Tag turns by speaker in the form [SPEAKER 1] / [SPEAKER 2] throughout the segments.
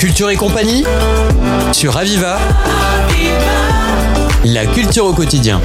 [SPEAKER 1] Culture et compagnie sur Aviva. La culture au quotidien.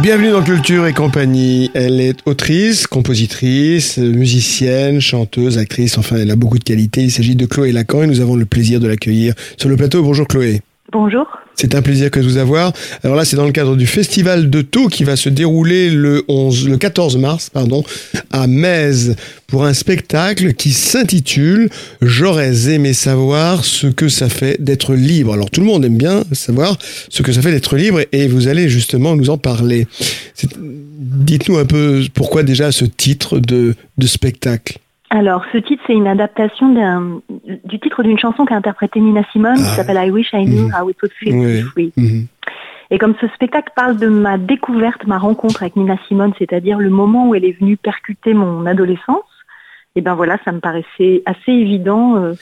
[SPEAKER 2] Bienvenue dans Culture et compagnie. Elle est autrice, compositrice, musicienne, chanteuse, actrice, enfin elle a beaucoup de qualités. Il s'agit de Chloé Lacan et nous avons le plaisir de l'accueillir sur le plateau. Bonjour Chloé.
[SPEAKER 3] Bonjour.
[SPEAKER 2] C'est un plaisir que de vous avoir. Alors là, c'est dans le cadre du Festival de Taux qui va se dérouler le 11, le 14 mars, pardon, à Metz pour un spectacle qui s'intitule J'aurais aimé savoir ce que ça fait d'être libre. Alors tout le monde aime bien savoir ce que ça fait d'être libre et vous allez justement nous en parler. Dites-nous un peu pourquoi déjà ce titre de, de spectacle?
[SPEAKER 3] Alors, ce titre, c'est une adaptation du titre d'une chanson qu'a interprétée Nina Simone, qui ah. s'appelle I Wish I Knew mhm. How It Would Feel Free. Mhm. Et comme ce spectacle parle de ma découverte, ma rencontre avec Nina Simone, c'est-à-dire le moment où elle est venue percuter mon adolescence, et eh ben voilà, ça me paraissait assez évident. Euh,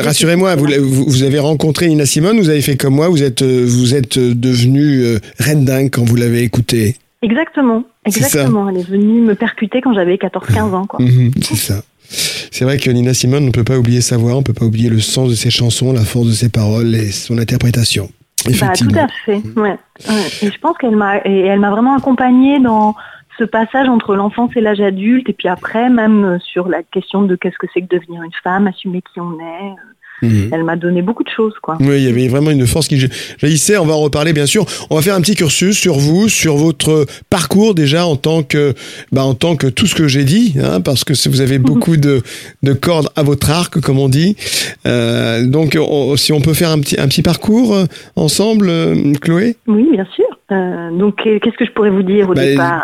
[SPEAKER 2] rassurez-moi, vous, vous, avez rencontré Nina Simone, vous avez fait comme moi, vous êtes, euh, vous êtes devenue euh, reine dingue quand vous l'avez écoutée.
[SPEAKER 3] Exactement, exactement. Elle est venue me percuter quand j'avais 14-15 ans.
[SPEAKER 2] Mhm, c'est ça. C'est vrai que Nina Simone, on ne peut pas oublier sa voix, on ne peut pas oublier le sens de ses chansons, la force de ses paroles et son interprétation.
[SPEAKER 3] Bah, tout à fait. Ouais. Et je pense qu'elle m'a, elle m'a vraiment accompagnée dans ce passage entre l'enfance et l'âge adulte, et puis après, même sur la question de qu'est-ce que c'est que devenir une femme, assumer qui on est, Mhm. Elle m'a donné beaucoup de choses, quoi.
[SPEAKER 2] Oui, il y avait vraiment une force qui jaillissait. On va en reparler, bien sûr. On va faire un petit cursus sur vous, sur votre parcours déjà en tant que, bah, en tant que tout ce que j'ai dit, hein, parce que vous avez beaucoup de, de cordes à votre arc, comme on dit. Euh, donc, si on peut faire un petit, un petit parcours euh, ensemble, euh, Chloé?
[SPEAKER 3] Oui, bien sûr. Euh, donc, qu'est-ce que je pourrais vous dire au bah, départ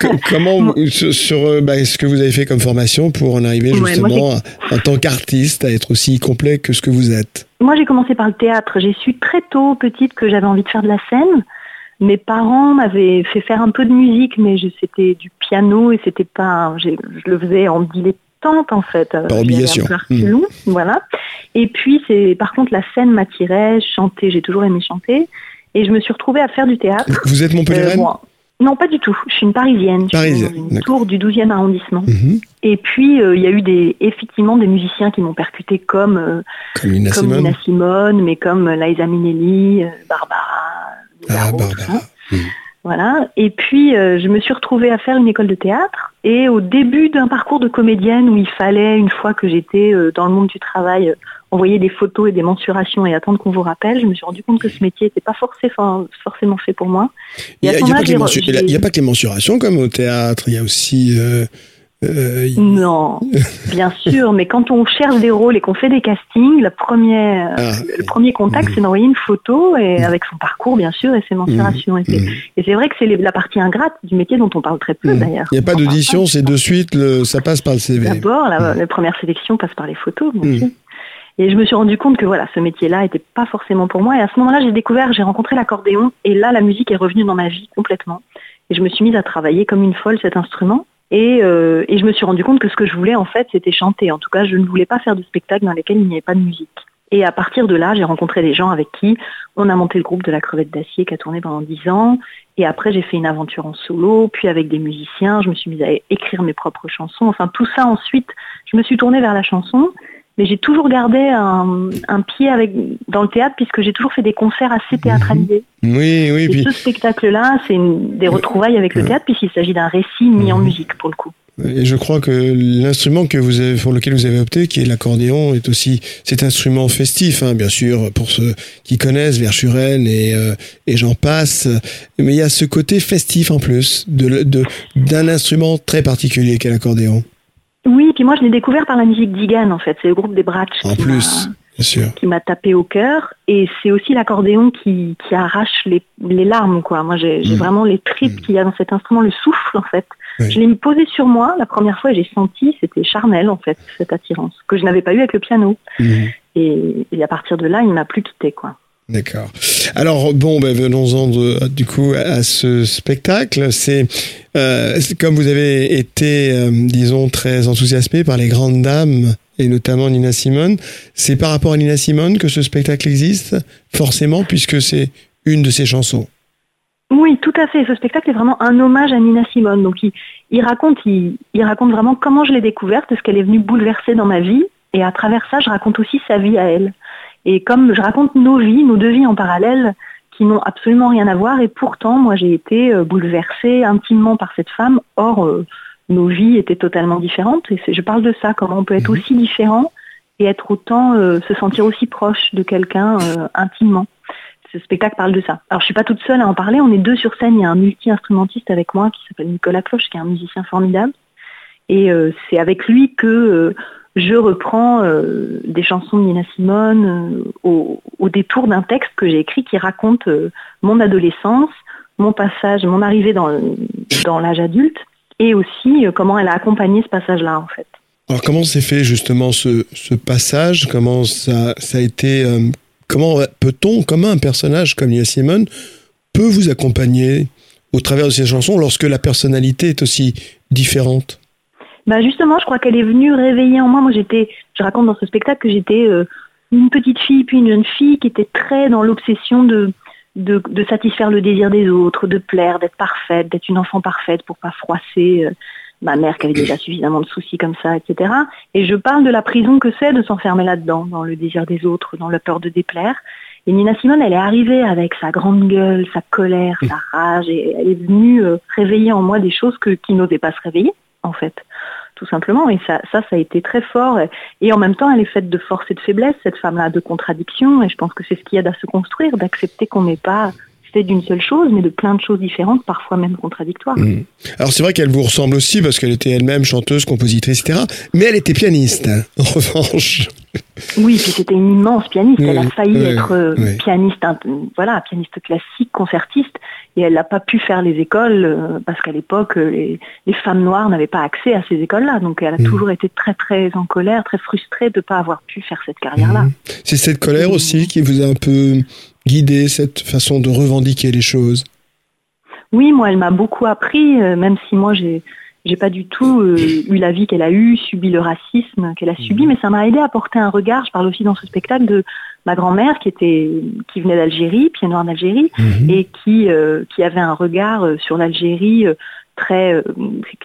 [SPEAKER 2] Comment, sur, euh, bah, ce que vous avez fait comme formation pour en arriver justement en tant qu'artiste à être aussi complet que ce que vous êtes?
[SPEAKER 3] Moi, j'ai commencé par le théâtre. J'ai su très tôt, petite, que j'avais envie de faire de la scène. Mes parents m'avaient fait faire un peu de musique, mais c'était du piano et c'était pas. Je le faisais en dilettante en fait.
[SPEAKER 2] Par obligation.
[SPEAKER 3] Mmh. Voilà. Et puis, c'est par contre la scène m'attirait. Chanter, j'ai toujours aimé chanter. Et je me suis retrouvée à faire du théâtre.
[SPEAKER 2] Vous êtes Montpellier
[SPEAKER 3] euh, Non, pas du tout. Je suis une Parisienne.
[SPEAKER 2] Parisienne.
[SPEAKER 3] Je suis une tour du 12e arrondissement. Mhm. Et puis, euh, il y a eu des, effectivement des musiciens qui m'ont percuté comme, euh,
[SPEAKER 2] comme, Nina,
[SPEAKER 3] Simone. mais comme Liza Minnelli, Barbara.
[SPEAKER 2] Ah, Barbara.
[SPEAKER 3] Mhm. Voilà. Et puis, je me suis retrouvée à faire une école de théâtre. Et au début d'un parcours de comédienne où il fallait, une fois que j'étais dans le monde du travail, envoyer des photos et des mensurations et attendre qu'on vous rappelle, je me suis rendu compte que ce métier n'était pas forcément, forcément fait pour moi.
[SPEAKER 2] Il n'y a, pas que les mensurations comme au théâtre, il y a aussi... Euh,
[SPEAKER 3] non, bien sûr, mais quand on cherche des rôles et qu'on fait des castings, la première, ah, le premier contact, c'est d'envoyer une photo et avec son parcours, bien sûr, et ses mensurations. Et c'est vrai que c'est la partie ingrate du métier dont on parle très peu, d'ailleurs.
[SPEAKER 2] Il n'y a pas d'audition, c'est de suite, le, ça passe par le CV.
[SPEAKER 3] D'abord, la, première sélection passe par les photos, bien sûr. Et je me suis rendu compte que voilà, ce métier-là n'était pas forcément pour moi. Et à ce moment-là, j'ai découvert, j'ai rencontré l'accordéon. Et là, la musique est revenue dans ma vie complètement. Et je me suis mise à travailler comme une folle cet instrument. Et, euh, et je me suis rendu compte que ce que je voulais, en fait, c'était chanter. En tout cas, je ne voulais pas faire de spectacle dans lesquels il n'y avait pas de musique. Et à partir de là, j'ai rencontré des gens avec qui on a monté le groupe de la crevette d'acier qui a tourné pendant dix ans. Et après, j'ai fait une aventure en solo, puis avec des musiciens, je me suis mise à écrire mes propres chansons. Enfin, tout ça ensuite, je me suis tournée vers la chanson mais j'ai toujours gardé un, un, pied avec dans le théâtre puisque j'ai toujours fait des concerts assez théâtralisés.
[SPEAKER 2] Mhm. Oui, oui.
[SPEAKER 3] Et puis... ce spectacle-là, c'est des retrouvailles avec le théâtre puisqu'il s'agit d'un récit mis en mhm. musique pour le coup.
[SPEAKER 2] Et je crois que l'instrument que vous avez, pour lequel vous avez opté, qui est l'accordéon, est aussi cet instrument festif, hein, bien sûr, pour ceux qui connaissent Verschuren et, euh, et j'en passe. Mais il y a ce côté festif en plus de d'un instrument très particulier qu'est l'accordéon.
[SPEAKER 3] Oui, puis moi je l'ai découvert par la musique d'Igan en fait, c'est le groupe des Bratch.
[SPEAKER 2] En plus, bien sûr.
[SPEAKER 3] Qui m'a tapé au cœur et c'est aussi l'accordéon qui, qui arrache les, les larmes quoi. Moi j'ai mm. vraiment les tripes mm. qu'il y a dans cet instrument, le souffle en fait. Je l'ai posé sur moi la première fois et j'ai senti, c'était charnel en fait, cette attirance que je n'avais pas eu avec le piano. Mm. Et, et, à partir de là, il m'a plus quitté quoi.
[SPEAKER 2] D'accord. Alors bon, ben, venons-en du coup à ce spectacle. C'est euh, comme vous avez été, euh, disons, très enthousiasmé par les grandes dames et notamment Nina Simone. C'est par rapport à Nina Simone que ce spectacle existe, forcément, puisque c'est une de ses chansons.
[SPEAKER 3] Oui, tout à fait. Ce spectacle est vraiment un hommage à Nina Simone. Donc il raconte, il, il, raconte vraiment comment je l'ai découverte, ce qu'elle est venue bouleverser dans ma vie. Et à travers ça, je raconte aussi sa vie à elle. Et comme je raconte nos vies, nos deux vies en parallèle, qui n'ont absolument rien à voir, et pourtant, moi, j'ai été euh, bouleversée intimement par cette femme. Or, euh, nos vies étaient totalement différentes. Et je parle de ça, comment on peut être mhm. aussi différent et être autant, euh, se sentir aussi proche de quelqu'un intimement. Ce spectacle parle de ça. Alors, je suis pas toute seule à en parler. On est deux sur scène. Il y a un multi-instrumentiste avec moi qui s'appelle Nicolas Cloche, qui est un musicien formidable. Et c'est avec lui que je reprends euh, des chansons de Nina Simone euh, au, détour d'un texte que j'ai écrit qui raconte euh, mon adolescence, mon passage, mon arrivée dans, l'âge adulte et aussi comment elle a accompagné ce passage-là en fait.
[SPEAKER 2] Alors comment s'est fait justement ce, passage? Comment ça, a été Comment peut-on, comment un personnage comme Nina Simone peut vous accompagner au travers de ces chansons lorsque la personnalité est aussi différente?
[SPEAKER 3] Bah justement, je crois qu'elle est venue réveiller en moi. Moi, j'étais, je raconte dans ce spectacle que j'étais euh, une petite fille puis une jeune fille qui était très dans l'obsession de, de, satisfaire le désir des autres, de plaire, d'être parfaite, d'être une enfant parfaite pour pas froisser euh, ma mère qui avait déjà suffisamment de soucis comme ça, etc. Et je parle de la prison que c'est de s'enfermer là-dedans, dans le désir des autres, dans la peur de déplaire. Et Nina Simone, elle est arrivée avec sa grande gueule, sa colère, sa rage, et elle est venue euh, réveiller en moi des choses qui n'osaient pas se réveiller, en fait tout simplement. Et ça, ça, ça a été très fort. Et en même temps, elle est faite de force et de faiblesse, cette femme-là, de contradiction. Et je pense que c'est ce qui aide à se construire, d'accepter qu'on n'est pas fait d'une seule chose, mais de plein de choses différentes, parfois même contradictoires.
[SPEAKER 2] Mmh. Alors c'est vrai qu'elle vous ressemble aussi parce qu'elle était elle-même chanteuse, compositrice, etc. Mais elle était pianiste, hein, en revanche.
[SPEAKER 3] Oui, puis c'était une immense pianiste. elle a failli être euh, pianiste, voilà, pianiste classique, concertiste, et elle n'a pas pu faire les écoles euh, parce qu'à l'époque, euh, les, femmes noires n'avaient pas accès à ces écoles-là. Donc elle a mm. toujours été très très en colère, très frustrée de ne pas avoir pu faire cette carrière-là. Mm.
[SPEAKER 2] C'est cette colère aussi qui vous a un peu guidé, cette façon de revendiquer les choses?
[SPEAKER 3] Oui, moi, elle m'a beaucoup appris, même si moi j'ai j'ai pas du tout euh, eu la vie qu'elle a eue, subi le racisme qu'elle a subi, mhm. mais ça m'a aidé à porter un regard. Je parle aussi dans ce spectacle de ma grand-mère qui était qui venait d'Algérie, pied noir d'Algérie, mhm. et qui euh, qui avait un regard euh, sur l'Algérie très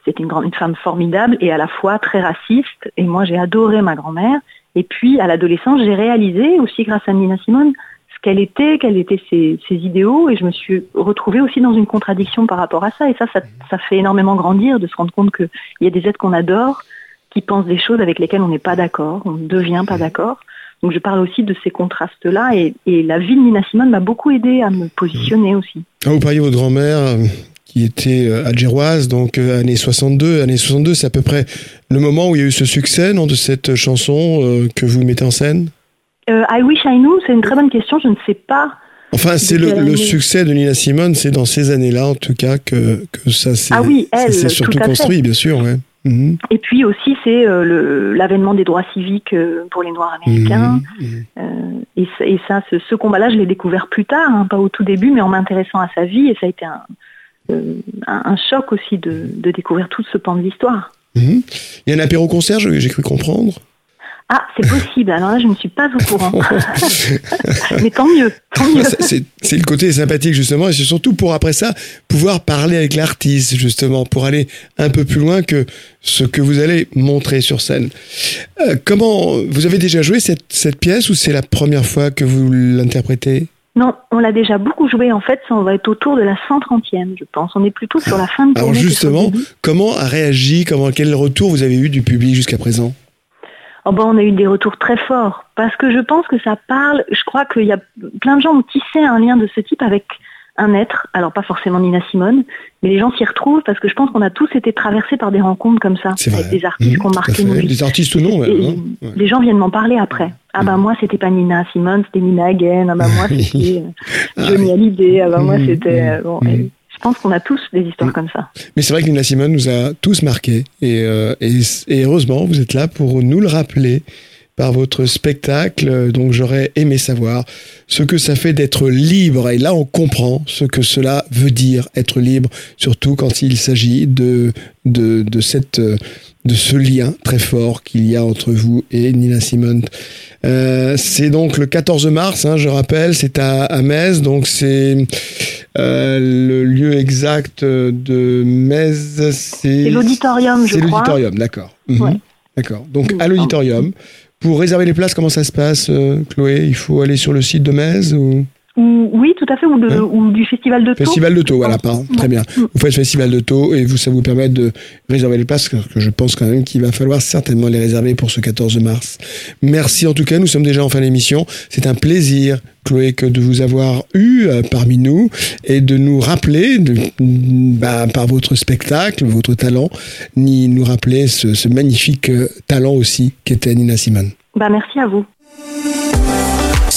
[SPEAKER 3] c'était une grande une femme formidable et à la fois très raciste. Et moi j'ai adoré ma grand-mère. Et puis à l'adolescence j'ai réalisé aussi grâce à Nina Simone qu'elle était, quels étaient ses, ses, idéaux, et je me suis retrouvée aussi dans une contradiction par rapport à ça, et ça, ça, ça fait énormément grandir de se rendre compte qu'il y a des êtres qu'on adore, qui pensent des choses avec lesquelles on n'est pas d'accord, on ne devient pas d'accord. Donc je parle aussi de ces contrastes-là, et, et, la vie de Nina Simone m'a beaucoup aidé à me positionner aussi.
[SPEAKER 2] Ah, vous parliez de votre grand-mère euh, qui était euh, algéroise, donc euh, années 62. Années 62, c'est à peu près le moment où il y a eu ce succès non, de cette chanson que vous mettez en scène?
[SPEAKER 3] Euh, I Wish I Knew, c'est une très bonne question, je ne sais pas.
[SPEAKER 2] Enfin, c'est le, succès de Nina Simone, c'est dans ces années-là, en tout cas, que, que ça s'est
[SPEAKER 3] ah oui,
[SPEAKER 2] surtout construit, bien sûr. Ouais.
[SPEAKER 3] Mhm. Et puis aussi, c'est euh, l'avènement des droits civiques euh, pour les Noirs américains. Mhm. Mhm. et, et, ça, ce, combat-là, je l'ai découvert plus tard, hein, pas au tout début, mais en m'intéressant à sa vie. Et ça a été un, un, choc aussi de, de, découvrir tout ce pan de l'histoire.
[SPEAKER 2] Il y a un apéro-concert, j'ai cru comprendre.
[SPEAKER 3] Ah, c'est possible. Alors là, je ne suis pas au courant. Mais tant mieux, tant mieux.
[SPEAKER 2] C'est le côté sympathique, justement. Et c'est surtout pour, après ça, pouvoir parler avec l'artiste, justement, pour aller un peu plus loin que ce que vous allez montrer sur scène. Euh, comment, vous avez déjà joué cette, cette pièce ou c'est la première fois que vous l'interprétez?
[SPEAKER 3] Non, on l'a déjà beaucoup joué. En fait, ça, on va être autour de la 130e, je pense. On est plutôt sur la fin de
[SPEAKER 2] Alors justement, comment a réagi, comment, quel retour vous avez eu du public jusqu'à présent?
[SPEAKER 3] Oh ben, on a eu des retours très forts parce que je pense que ça parle. Je crois qu'il y a plein de gens ont tissé un lien de ce type avec un être. Alors pas forcément Nina Simone, mais les gens s'y retrouvent parce que je pense qu'on a tous été traversés par des rencontres comme ça avec des artistes mmh, qui ont marqué nos vies.
[SPEAKER 2] Des artistes ou non.
[SPEAKER 3] Hein. Les gens viennent m'en parler après. Ah bah moi c'était pas Nina Simone, c'était Nina Hagen. Ah bah moi c'était euh, Johnny Hallyday. Ah bah moi mmh, c'était mmh, euh, bon. Je pense qu'on a tous des histoires comme ça.
[SPEAKER 2] Mais c'est vrai que Nina Simone nous a tous marqués. Et, euh, et, et, heureusement, vous êtes là pour nous le rappeler par votre spectacle. Donc j'aurais aimé savoir ce que ça fait d'être libre. Et là, on comprend ce que cela veut dire, être libre, surtout quand il s'agit de, de, de, cette, de ce lien très fort qu'il y a entre vous et Nina Simone. Euh, c'est donc le 14 mars, hein, je rappelle, c'est à, à Metz, donc c'est Euh, le lieu exact de Metz, c'est.
[SPEAKER 3] C'est l'auditorium, je
[SPEAKER 2] C'est
[SPEAKER 3] crois.
[SPEAKER 2] l'auditorium, d'accord. Mhm.
[SPEAKER 3] Ouais.
[SPEAKER 2] D'accord. Donc
[SPEAKER 3] Mm,
[SPEAKER 2] à l'auditorium. Pour réserver les places, comment ça se passe, euh, Chloé? Il faut aller sur le site de Metz ou?
[SPEAKER 3] Ou- oui, tout à fait, ou, de-
[SPEAKER 2] Hein
[SPEAKER 3] ou du festival de Taux.
[SPEAKER 2] Festival de Taux, voilà, pardon. Très bien.
[SPEAKER 3] Mm.
[SPEAKER 2] Vous faites Festival de Taux et vous, ça vous permet de réserver les places, que, que je pense quand même qu'il va falloir certainement les réserver pour ce 14 mars. Merci en tout cas, nous sommes déjà en fin d'émission. C'est un plaisir, Chloé, que de vous avoir eu euh, parmi nous et de nous rappeler, de, bah, par votre spectacle, votre talent, ni nous rappeler ce, ce magnifique euh, talent aussi qu'était Nina Simone.
[SPEAKER 3] Bah, merci à vous.